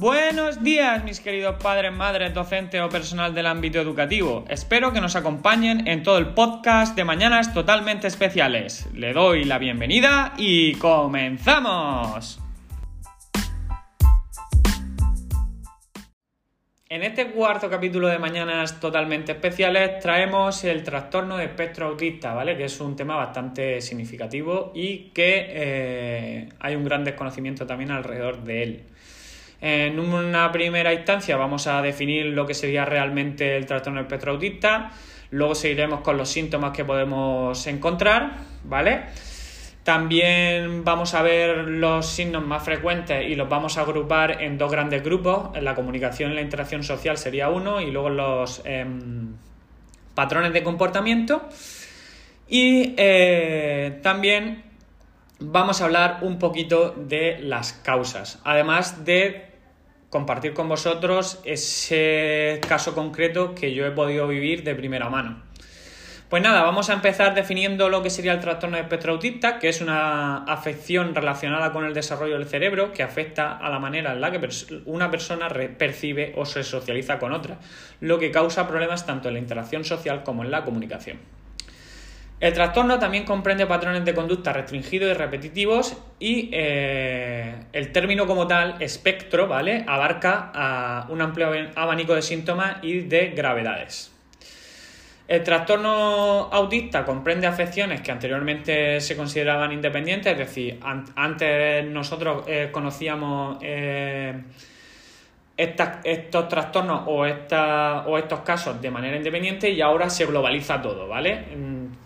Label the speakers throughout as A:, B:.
A: Buenos días, mis queridos padres, madres, docentes o personal del ámbito educativo. Espero que nos acompañen en todo el podcast de Mañanas Totalmente Especiales. Le doy la bienvenida y comenzamos. En este cuarto capítulo de Mañanas Totalmente Especiales traemos el trastorno de espectro autista, ¿vale? Que es un tema bastante significativo y que eh, hay un gran desconocimiento también alrededor de él. En una primera instancia vamos a definir lo que sería realmente el trastorno espectro autista, luego seguiremos con los síntomas que podemos encontrar, ¿vale? También vamos a ver los signos más frecuentes y los vamos a agrupar en dos grandes grupos. La comunicación y la interacción social sería uno y luego los em, patrones de comportamiento. Y eh, también vamos a hablar un poquito de las causas, además de compartir con vosotros ese caso concreto que yo he podido vivir de primera mano. Pues nada, vamos a empezar definiendo lo que sería el trastorno de espectro autista, que es una afección relacionada con el desarrollo del cerebro que afecta a la manera en la que una persona percibe o se socializa con otra, lo que causa problemas tanto en la interacción social como en la comunicación. El trastorno también comprende patrones de conducta restringidos y repetitivos y eh, el término como tal, espectro, ¿vale? Abarca a un amplio abanico de síntomas y de gravedades. El trastorno autista comprende afecciones que anteriormente se consideraban independientes, es decir, antes nosotros eh, conocíamos eh, estos trastornos o, o estos casos de manera independiente y ahora se globaliza todo, ¿vale?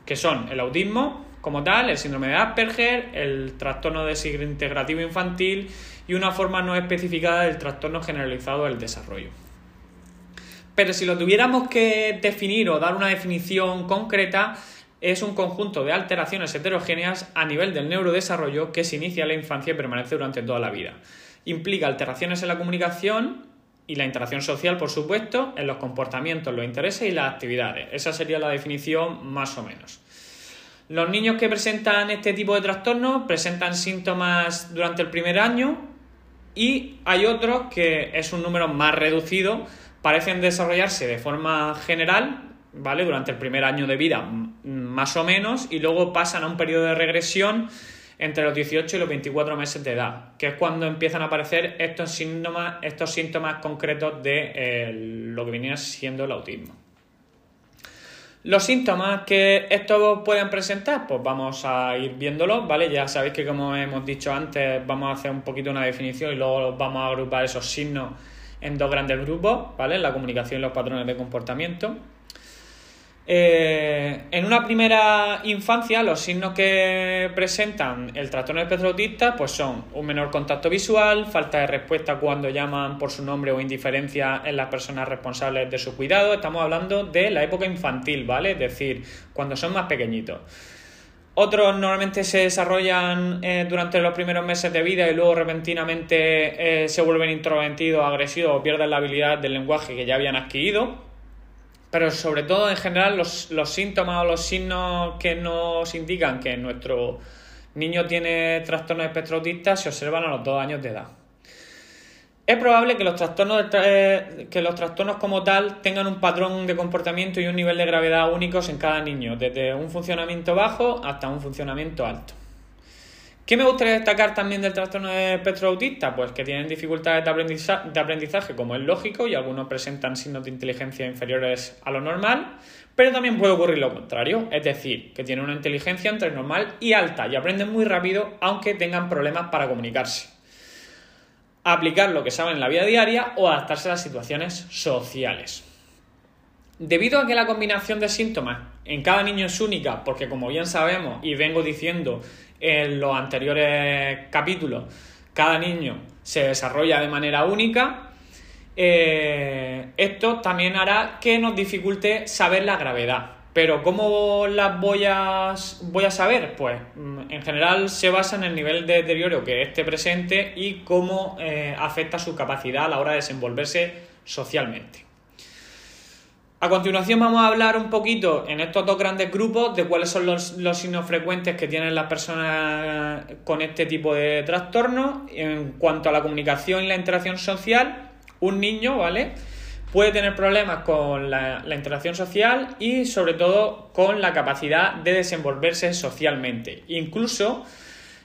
A: Que son el autismo como tal, el síndrome de Asperger, el trastorno de integrativo infantil y una forma no especificada del trastorno generalizado del desarrollo. Pero si lo tuviéramos que definir o dar una definición concreta, es un conjunto de alteraciones heterogéneas a nivel del neurodesarrollo que se inicia en la infancia y permanece durante toda la vida. Implica alteraciones en la comunicación y la interacción social, por supuesto, en los comportamientos, los intereses y las actividades. Esa sería la definición más o menos. Los niños que presentan este tipo de trastornos presentan síntomas durante el primer año y hay otros que es un número más reducido, parecen desarrollarse de forma general, ¿vale? Durante el primer año de vida, más o menos, y luego pasan a un periodo de regresión entre los 18 y los 24 meses de edad, que es cuando empiezan a aparecer estos síntomas, estos síntomas concretos de eh, lo que venía siendo el autismo. Los síntomas que estos pueden presentar, pues vamos a ir viéndolos, ¿vale? Ya sabéis que como hemos dicho antes, vamos a hacer un poquito una definición y luego vamos a agrupar esos signos en dos grandes grupos, ¿vale? La comunicación y los patrones de comportamiento. Eh, en una primera infancia, los signos que presentan el trastorno espectro autista pues son un menor contacto visual, falta de respuesta cuando llaman por su nombre o indiferencia en las personas responsables de su cuidado. Estamos hablando de la época infantil, ¿vale? Es decir, cuando son más pequeñitos. Otros normalmente se desarrollan eh, durante los primeros meses de vida y luego repentinamente eh, se vuelven introvertidos, agresivos o pierden la habilidad del lenguaje que ya habían adquirido pero sobre todo en general los, síntomas o los signos que nos indican que nuestro niño tiene trastorno de espectro autista se observan a los dos años de edad. Es probable que los, trastornos que los trastornos como tal tengan un patrón de comportamiento y un nivel de gravedad únicos en cada niño, desde un funcionamiento bajo hasta un funcionamiento alto. ¿Qué me gustaría destacar también del trastorno de espectro autista? Pues que tienen dificultades de aprendizaje, como es lógico, y algunos presentan signos de inteligencia inferiores a lo normal, pero también puede ocurrir lo contrario, es decir, que tienen una inteligencia entre normal y alta y aprenden muy rápido aunque tengan problemas para comunicarse. Aplicar lo que saben en la vida diaria o adaptarse a las situaciones sociales. Debido a que la combinación de síntomas en cada niño es única, porque como bien sabemos y vengo diciendo en los anteriores capítulos, cada niño se desarrolla de manera única, eh, esto también hará que nos dificulte saber la gravedad. Pero ¿cómo las voy a, voy a saber? Pues mm, en general se basa en el nivel de deterioro que esté presente y cómo eh, afecta su capacidad a la hora de desenvolverse socialmente. A continuación vamos a hablar un poquito en estos dos grandes grupos de cuáles son los, signos frecuentes que tienen las personas con este tipo de trastorno. En cuanto a la comunicación y la interacción social, un niño, ¿vale? Puede tener problemas con la, interacción social y sobre todo con la capacidad de desenvolverse socialmente. Incluso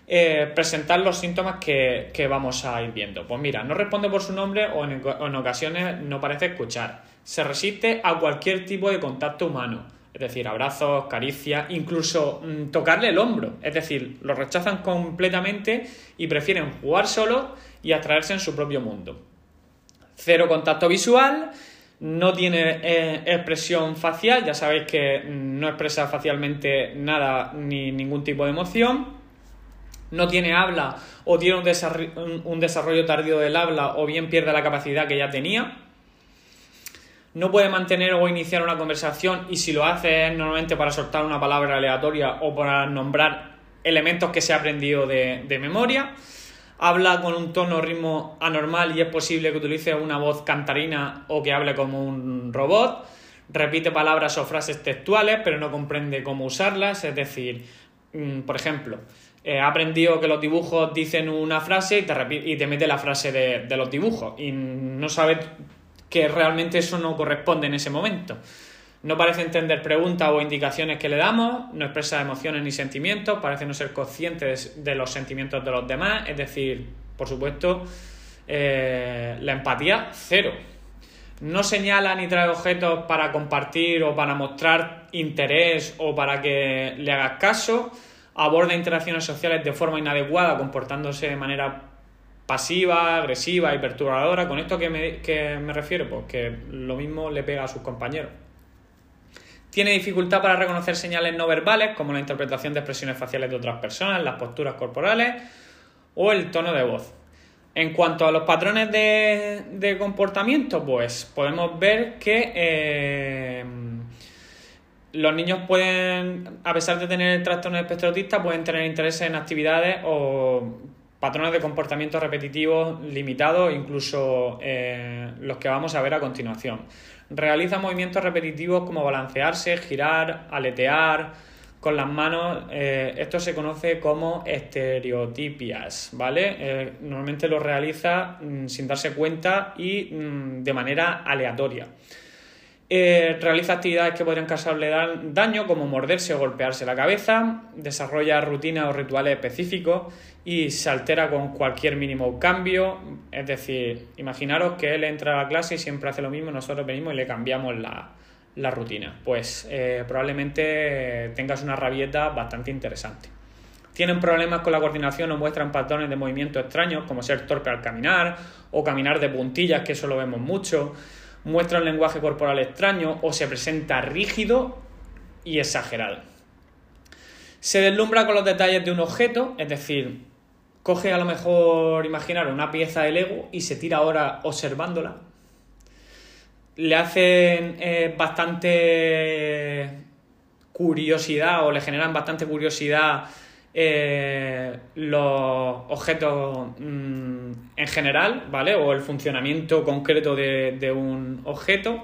A: eh, presentar los síntomas que, vamos a ir viendo. Pues mira, no responde por su nombre o en ocasiones no parece escuchar se resiste a cualquier tipo de contacto humano, es decir, abrazos, caricias, incluso mm, tocarle el hombro, es decir, lo rechazan completamente y prefieren jugar solo y abstraerse en su propio mundo. Cero contacto visual, no tiene eh, expresión facial, ya sabéis que mm, no expresa facialmente nada ni ningún tipo de emoción, no tiene habla o tiene un un desarrollo tardío del habla o bien pierde la capacidad que ya tenía, no puede mantener o iniciar una conversación y si lo hace es normalmente para soltar una palabra aleatoria o para nombrar elementos que se ha aprendido de, memoria. Habla con un tono o ritmo anormal y es posible que utilice una voz cantarina o que hable como un robot. Repite palabras o frases textuales pero no comprende cómo usarlas. Es decir, mm, por ejemplo, eh, ha aprendido que los dibujos dicen una frase y te, y te mete la frase de, de los dibujos y no sabe que realmente eso no corresponde en ese momento. No parece entender preguntas o indicaciones que le damos, no expresa emociones ni sentimientos, parece no ser consciente de los sentimientos de los demás, es decir, por supuesto, eh, la empatía cero. No señala ni trae objetos para compartir o para mostrar interés o para que le hagas caso, aborda interacciones sociales de forma inadecuada, comportándose de manera pasiva, agresiva y perturbadora. ¿Con esto que me, me refiero? Pues que lo mismo le pega a sus compañeros. Tiene dificultad para reconocer señales no verbales, como la interpretación de expresiones faciales de otras personas, las posturas corporales o el tono de voz. En cuanto a los patrones de, comportamiento, pues podemos ver que eh, los niños pueden, a pesar de tener trastorno espectro autista, pueden tener interés en actividades o patrones de comportamiento repetitivos limitados, incluso eh, los que vamos a ver a continuación. Realiza movimientos repetitivos como balancearse, girar, aletear con las manos. Eh, esto se conoce como estereotipias, ¿vale? Eh, normalmente lo realiza mm, sin darse cuenta y mm, de manera aleatoria. Realiza actividades que podrían causarle daño, como morderse o golpearse la cabeza, desarrolla rutinas o rituales específicos y se altera con cualquier mínimo cambio. Es decir, imaginaros que él entra a la clase y siempre hace lo mismo, nosotros venimos y le cambiamos la, rutina. Pues eh, probablemente tengas una rabieta bastante interesante. Tienen problemas con la coordinación o muestran patrones de movimiento extraños, como ser torpe al caminar o caminar de puntillas, que eso lo vemos mucho. Muestra un lenguaje corporal extraño o se presenta rígido y exagerado. Se deslumbra con los detalles de un objeto, es decir, coge a lo mejor, imaginar, una pieza de Lego y se tira ahora observándola. Le hacen eh, bastante curiosidad o le generan bastante curiosidad eh, los objetos mm, en general, ¿vale? O el funcionamiento concreto de, de un objeto.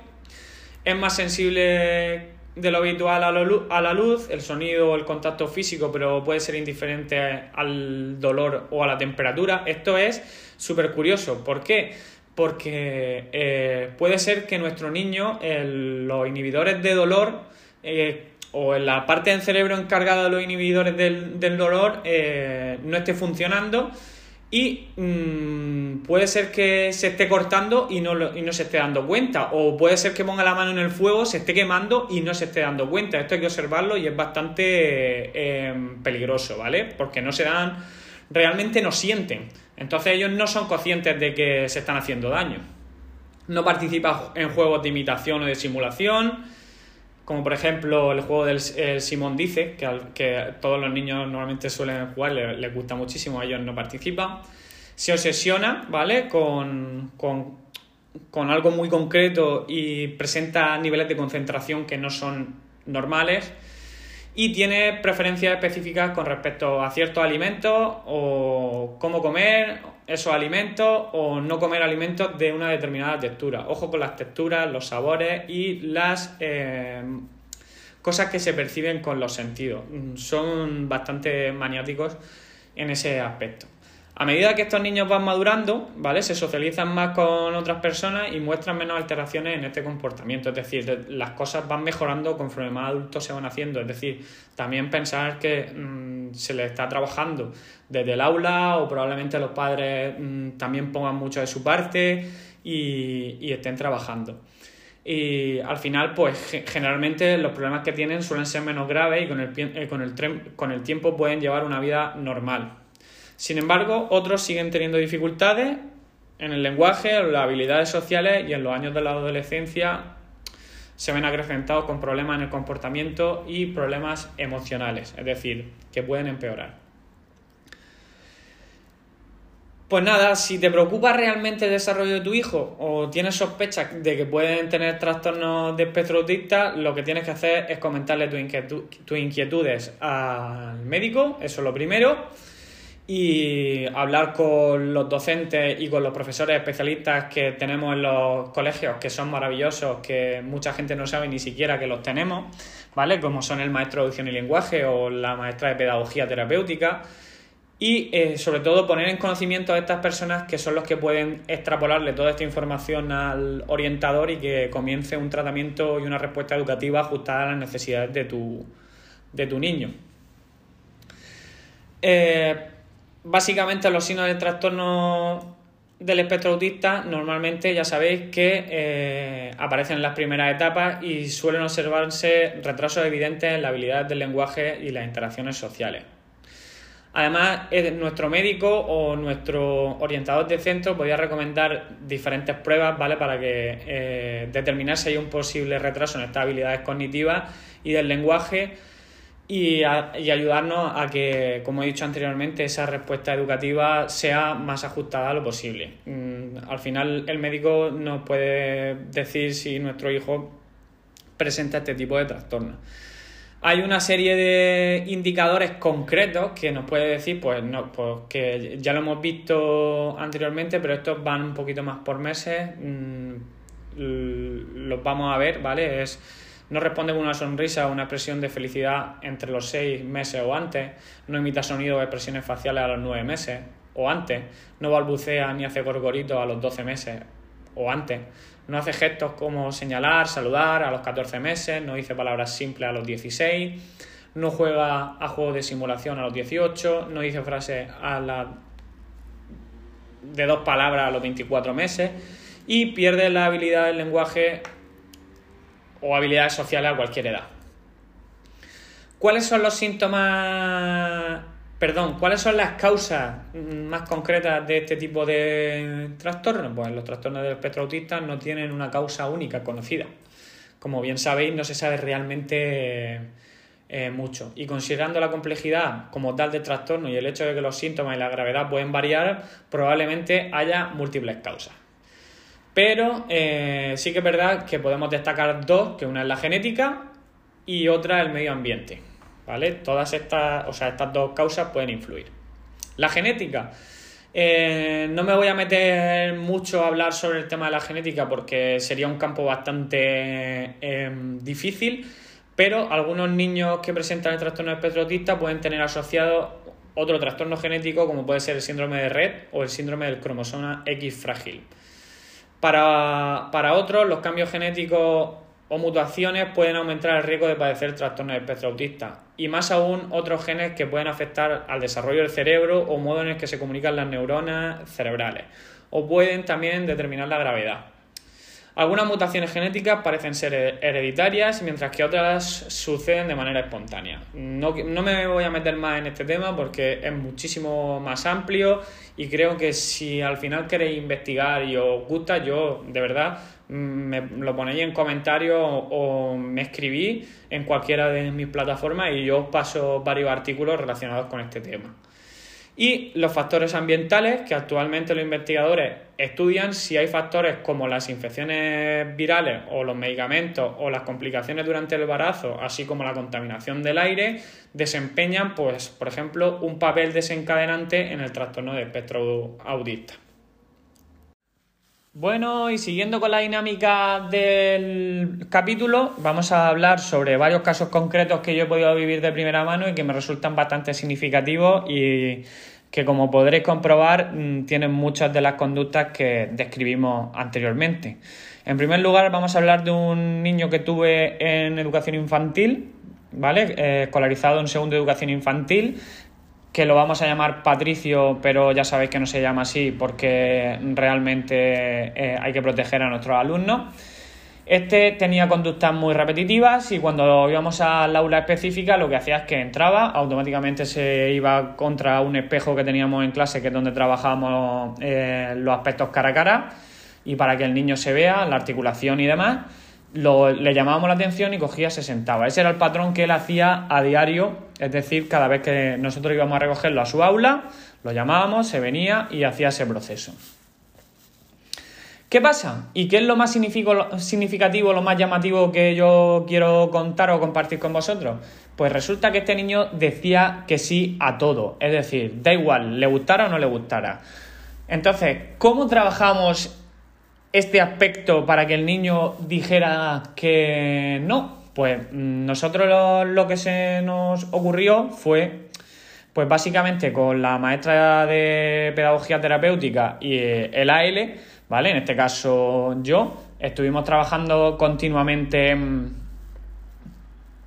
A: Es más sensible de lo habitual a, a la luz, el sonido o el contacto físico, pero puede ser indiferente al dolor o a la temperatura. Esto es súper curioso. ¿Por qué? Porque eh, puede ser que nuestro niño, los inhibidores de dolor, eh, o en la parte del cerebro encargada de los inhibidores del, dolor, eh, no esté funcionando y mm, puede ser que se esté cortando y no, y no se esté dando cuenta, o puede ser que ponga la mano en el fuego, se esté quemando y no se esté dando cuenta. Esto hay que observarlo y es bastante em, peligroso, ¿vale? Porque no se dan, realmente no sienten. Entonces ellos no son conscientes de que se están haciendo daño. No participa en juegos de imitación o de simulación como por ejemplo el juego del Simón Dice, que, que todos los niños normalmente suelen jugar, les, gusta muchísimo, ellos no participan. Se obsesiona, ¿vale? Con, con, algo muy concreto y presenta niveles de concentración que no son normales. Y tiene preferencias específicas con respecto a ciertos alimentos o cómo comer esos alimentos o no comer alimentos de una determinada textura. Ojo con las texturas, los sabores y las eh, cosas que se perciben con los sentidos. Mm, son bastante maniáticos en ese aspecto. A medida que estos niños van madurando, ¿vale? Se socializan más con otras personas y muestran menos alteraciones en este comportamiento. Es decir, las cosas van mejorando conforme más adultos se van haciendo. Es decir, también pensar que mm, se les está trabajando desde el aula o probablemente los padres mm, también pongan mucho de su parte y, estén trabajando. Y al final, pues generalmente los problemas que tienen suelen ser menos graves y con el, eh, con el, con el tiempo pueden llevar una vida normal. Sin embargo, otros siguen teniendo dificultades en el lenguaje, en las habilidades sociales y en los años de la adolescencia se ven acrecentados con problemas en el comportamiento y problemas emocionales, es decir, que pueden empeorar. Pues nada, si te preocupa realmente el desarrollo de tu hijo o tienes sospechas de que pueden tener trastornos de espectro autista, lo que tienes que hacer es comentarle tus inquietudes al médico, eso es lo primero y hablar con los docentes y con los profesores especialistas que tenemos en los colegios, que son maravillosos, que mucha gente no sabe ni siquiera que los tenemos, ¿vale? Como son el maestro de audición y lenguaje o la maestra de pedagogía terapéutica. Y eh, sobre todo poner en conocimiento a estas personas que son los que pueden extrapolarle toda esta información al orientador y que comience un tratamiento y una respuesta educativa ajustada a las necesidades de tu, de tu niño. Eh, básicamente los signos del trastorno del espectro autista normalmente ya sabéis que eh, aparecen en las primeras etapas y suelen observarse retrasos evidentes en la habilidad del lenguaje y las interacciones sociales. Además, nuestro médico o nuestro orientador de centro podría recomendar diferentes pruebas ¿vale? para que eh, determinar si hay un posible retraso en estas habilidades cognitivas y del lenguaje y, ayudarnos a que, como he dicho anteriormente, esa respuesta educativa sea más ajustada a lo posible. Mm, al final, el médico nos puede decir si nuestro hijo presenta este tipo de trastornos. Hay una serie de indicadores concretos que nos puede decir, pues, no, pues que ya lo hemos visto anteriormente, pero estos van un poquito más por meses. Mm, los vamos a ver, ¿vale? Es no responde con una sonrisa o una expresión de felicidad entre los seis meses o antes, no imita sonidos o expresiones faciales a los nueve meses o antes, no balbucea ni hace gorgoritos a los doce meses o antes, no hace gestos como señalar, saludar a los 14 meses, no dice palabras simples a los 16, no juega a juegos de simulación a los 18, no dice frases a la... de dos palabras a los 24 meses. Y pierde la habilidad del lenguaje o habilidades sociales a cualquier edad. ¿Cuáles son los síntomas, perdón, cuáles son las causas más concretas de este tipo de trastornos? Pues los trastornos del espectro autista no tienen una causa única conocida. Como bien sabéis, no se sabe realmente eh, mucho. Y considerando la complejidad como tal del trastorno y el hecho de que los síntomas y la gravedad pueden variar, probablemente haya múltiples causas. Pero eh, sí que es verdad que podemos destacar dos, que una es la genética y otra el medio ambiente. ¿Vale? Todas estas, o sea, estas dos causas pueden influir. La genética. Eh, no me voy a meter mucho a hablar sobre el tema de la genética porque sería un campo bastante em, difícil, pero algunos niños que presentan el trastorno espectro pueden tener asociado otro trastorno genético como puede ser el síndrome de Red o el síndrome del cromosoma X frágil. Para, otros, los cambios genéticos o mutaciones pueden aumentar el riesgo de padecer trastornos de espectro autista y más aún otros genes que pueden afectar al desarrollo del cerebro o modo en el que se comunican las neuronas cerebrales o pueden también determinar la gravedad. Algunas mutaciones genéticas parecen ser hereditarias, mientras que otras suceden de manera espontánea. No, no, me voy a meter más en este tema porque es muchísimo más amplio y creo que si al final queréis investigar y os gusta, yo de verdad mm, me lo ponéis en comentarios o me escribí en cualquiera de mis plataformas y yo os paso varios artículos relacionados con este tema. Y los factores ambientales, que actualmente los investigadores estudian si hay factores como las infecciones virales o los medicamentos o las complicaciones durante el embarazo, así como la contaminación del aire, desempeñan, pues, por ejemplo, un papel desencadenante en el trastorno del espectro autista. Bueno, y siguiendo con la dinámica del capítulo, vamos a hablar sobre varios casos concretos que yo he podido vivir de primera mano y que me resultan bastante significativos y que como podréis comprobar mm, tienen muchas de las conductas que describimos anteriormente. En primer lugar, vamos a hablar de un niño que tuve en educación infantil, ¿vale? Eh, escolarizado en segundo educación infantil, que lo vamos a llamar Patricio, pero ya sabéis que no se llama así porque realmente eh, hay que proteger a nuestros alumnos. Este tenía conductas muy repetitivas y cuando íbamos al aula específica lo que hacía es que entraba, automáticamente se iba contra un espejo que teníamos en clase, que es donde trabajábamos eh, los aspectos cara a cara, y para que el niño se vea, la articulación y demás le llamábamos la atención y cogía, se sentaba. Ese era el patrón que él hacía a diario, es decir, cada vez que nosotros íbamos a recogerlo a su aula, lo llamábamos, se venía y hacía ese proceso. ¿Qué pasa? ¿Y qué es lo más significativo, lo más llamativo que yo quiero contar o compartir con vosotros? Pues resulta que este niño decía que sí a todo, es decir, da igual, le gustara o no le gustara. Entonces, ¿cómo trabajamos este aspecto para que el niño dijera que no? Pues mm, nosotros lo, que se nos ocurrió fue, pues básicamente con la maestra de pedagogía terapéutica y eh, el AL, ¿vale? En este caso yo, estuvimos trabajando continuamente mm,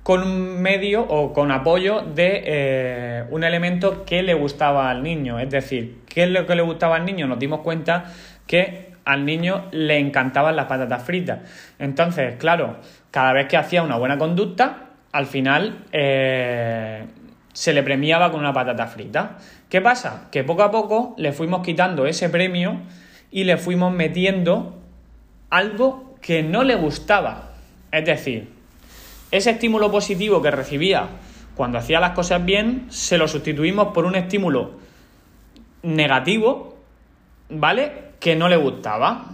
A: con un medio o con apoyo de eh, un elemento que le gustaba al niño. Es decir, ¿qué es lo que le gustaba al niño? Nos dimos cuenta que al niño le encantaban las patatas fritas. Entonces, claro, cada vez que hacía una buena conducta, al final eh, se le premiaba con una patata frita. ¿Qué pasa? Que poco a poco le fuimos quitando ese premio y le fuimos metiendo algo que no le gustaba. Es decir, ese estímulo positivo que recibía cuando hacía las cosas bien, se lo sustituimos por un estímulo negativo, ¿vale? Que no le gustaba.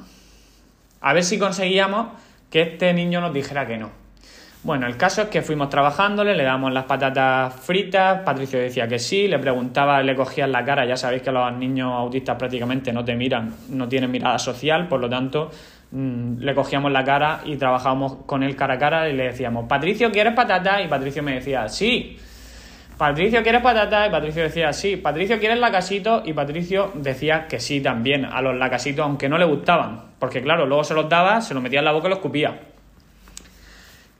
A: A ver si conseguíamos que este niño nos dijera que no. Bueno, el caso es que fuimos trabajándole, le damos las patatas fritas, Patricio decía que sí, le preguntaba, le cogían la cara, ya sabéis que los niños autistas prácticamente no te miran, no tienen mirada social, por lo tanto mm, le cogíamos la cara y trabajábamos con él cara a cara y le decíamos, Patricio, ¿quieres patatas? Y Patricio me decía, sí. Patricio, ¿quieres patata? Y Patricio decía sí. Patricio, ¿quieres lacasitos? Y Patricio decía que sí también a los lacasitos, aunque no le gustaban. Porque claro, luego se los daba, se los metía en la boca y los escupía.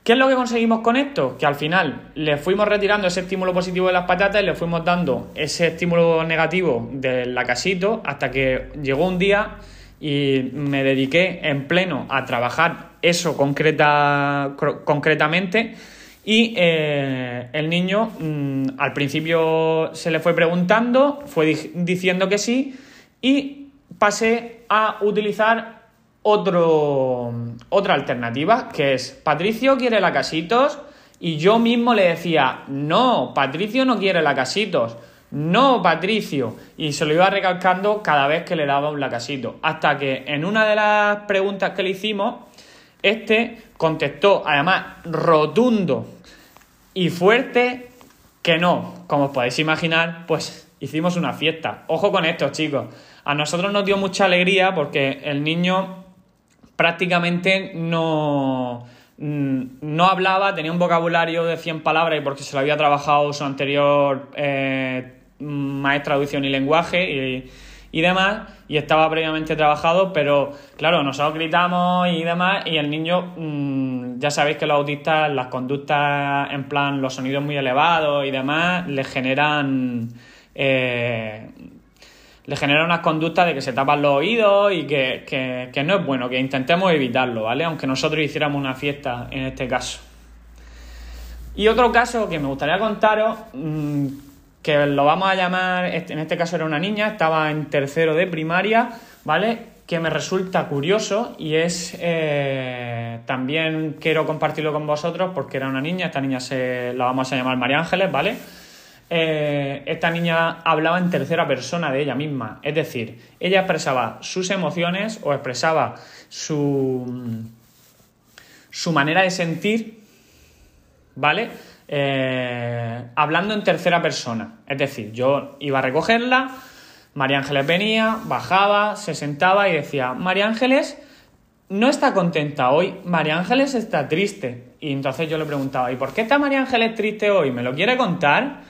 A: ¿Qué es lo que conseguimos con esto? Que al final le fuimos retirando ese estímulo positivo de las patatas y le fuimos dando ese estímulo negativo del lacasito hasta que llegó un día y me dediqué en pleno a trabajar eso concreta, concretamente y eh, el niño mm, al principio se le fue preguntando, fue diciendo que sí y pasé a utilizar otro, otra alternativa, que es Patricio quiere lacasitos y yo mismo le decía, no, Patricio no quiere lacasitos, no, Patricio, y se lo iba recalcando cada vez que le daba un lacasito, hasta que en una de las preguntas que le hicimos, este contestó, además, rotundo y fuerte que no. Como os podéis imaginar, pues hicimos una fiesta. Ojo con esto, chicos. A nosotros nos dio mucha alegría porque el niño prácticamente no, mm, no hablaba, tenía un vocabulario de 100 palabras y porque se lo había trabajado su anterior eh, maestra de audición y lenguaje y demás, y estaba previamente trabajado, pero claro, nosotros gritamos y demás, y el niño, mm, ya sabéis que los autistas, las conductas en plan, los sonidos muy elevados y demás, le generan... Eh, le generan unas conductas de que se tapan los oídos y que, no es bueno, que intentemos evitarlo, ¿vale? Aunque nosotros hiciéramos una fiesta en este caso. Y otro caso que me gustaría contaros, mm, que lo vamos a llamar, en este caso era una niña, estaba en tercero de primaria, ¿vale? Que me resulta curioso y es, eh, también quiero compartirlo con vosotros porque era una niña, esta niña se la vamos a llamar María Ángeles, ¿vale? eh, esta niña hablaba en tercera persona de ella misma. Es decir, ella expresaba sus emociones o expresaba su, su manera de sentir, ¿vale? Eh, hablando en tercera persona. Es decir, yo iba a recogerla, María Ángeles venía, bajaba, se sentaba y decía, María Ángeles no está contenta hoy, María Ángeles está triste. Y entonces yo le preguntaba, ¿y por qué está María Ángeles triste hoy? ¿Me lo quiere contar?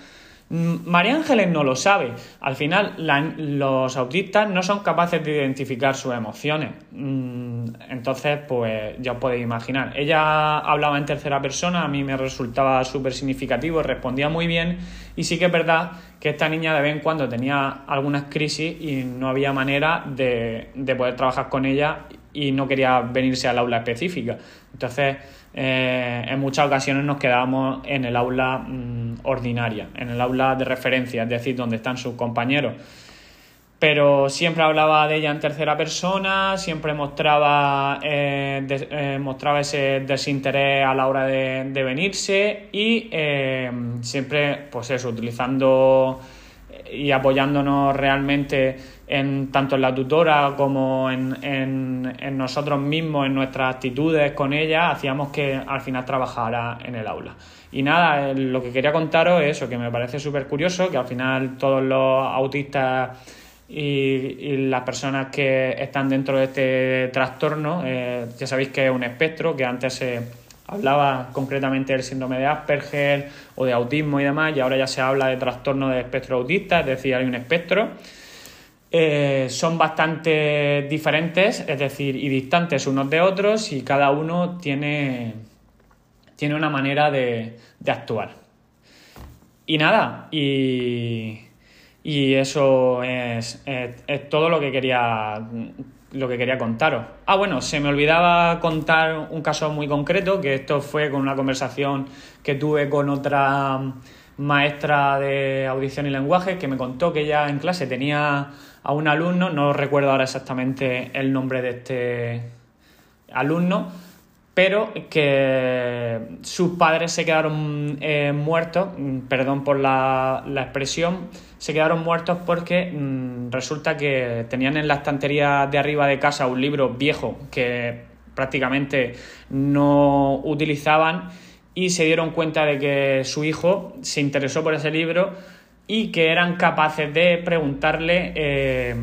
A: María Ángeles no lo sabe. Al final, los autistas no son capaces de identificar sus emociones. Mm, entonces, pues ya os podéis imaginar. Ella hablaba en tercera persona, a mí me resultaba súper significativo, respondía muy bien. Y sí que es verdad que esta niña de vez en cuando tenía algunas crisis y no había manera de, de poder trabajar con ella y no quería venirse al aula específica. Entonces, eh, en muchas ocasiones nos quedábamos en el aula mm, ordinaria, en el aula de referencia, es decir, donde están sus compañeros. Pero siempre hablaba de ella en tercera persona, siempre mostraba, eh, eh, mostraba ese desinterés a la hora de, de venirse y siempre, pues eso, utilizando y apoyándonos realmente en tanto en la tutora como en, en, nosotros mismos, en nuestras actitudes con ella, hacíamos que al final trabajara en el aula. Y nada, eh, lo que quería contaros es eso, que me parece súper curioso, que al final todos los autistas y, las personas que están dentro de este trastorno, eh, ya sabéis que es un espectro, que antes se hablaba concretamente del síndrome de Asperger o de autismo y demás, y ahora ya se habla de trastorno de espectro autista, es decir, hay un espectro. Eh, son bastante diferentes, es decir, y distantes unos de otros, y cada uno tiene, tiene una manera de, actuar. Y nada, y, eso es, es, todo lo que quería lo que quería contaros. Ah, bueno, se me olvidaba contar un caso muy concreto, que esto fue con una conversación que tuve con otra maestra de audición y lenguaje que me contó que ella en clase tenía a un alumno, no recuerdo ahora exactamente el nombre de este alumno, pero que sus padres se quedaron eh, muertos, perdón por la, expresión, se quedaron muertos porque mm, resulta que tenían en la estantería de arriba de casa un libro viejo que prácticamente no utilizaban y se dieron cuenta de que su hijo se interesó por ese libro y que eran capaces de preguntarle eh,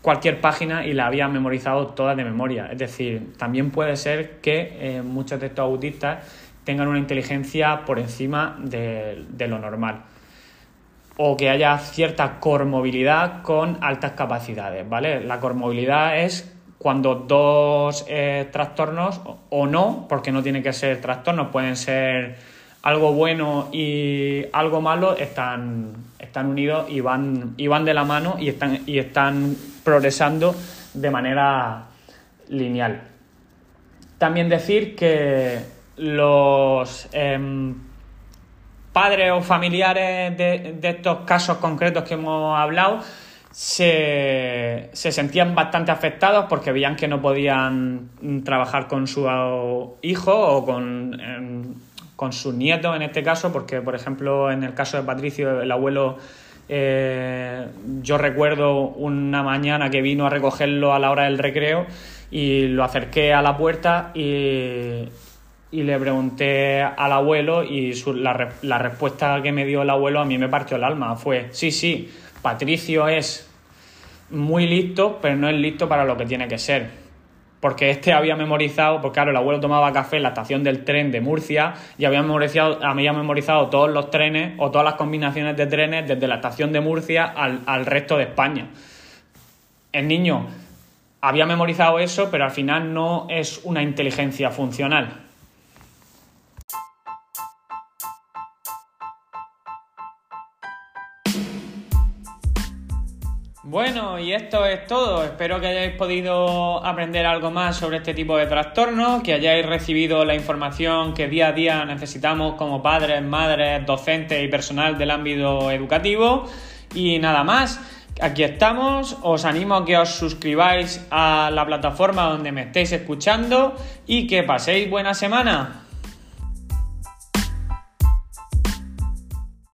A: cualquier página y la había memorizado toda de memoria. Es decir, también puede ser que eh, muchos de estos autistas tengan una inteligencia por encima de, lo normal o que haya cierta cormovilidad con altas capacidades, ¿vale? La cormovilidad es cuando dos eh, trastornos o no, porque no tiene que ser trastornos, pueden ser algo bueno y algo malo, están, están unidos y van, y van de la mano y están, y están progresando de manera lineal. También decir que los em, padres o familiares de, estos casos concretos que hemos hablado se, sentían bastante afectados porque veían que no podían trabajar con su hijo o con, con sus nietos en este caso, porque por ejemplo en el caso de Patricio el abuelo eh, yo recuerdo una mañana que vino a recogerlo a la hora del recreo y lo acerqué a la puerta y, le pregunté al abuelo y la, la respuesta que me dio el abuelo a mí me partió el alma. Fue, sí, sí, Patricio es muy listo, pero no es listo para lo que tiene que ser porque este había memorizado, porque claro, el abuelo tomaba café en la estación del tren de Murcia y había memorizado, había memorizado todos los trenes o todas las combinaciones de trenes desde la estación de Murcia al, al resto de España. El niño había memorizado eso, pero al final no es una inteligencia funcional. Bueno, y esto es todo. Espero que hayáis podido aprender algo más sobre este tipo de trastornos, que hayáis recibido la información que día a día necesitamos como padres, madres, docentes y personal del ámbito educativo. Y nada más, aquí estamos. Os animo a que os suscribáis a la plataforma donde me estéis escuchando y que paséis buena semana.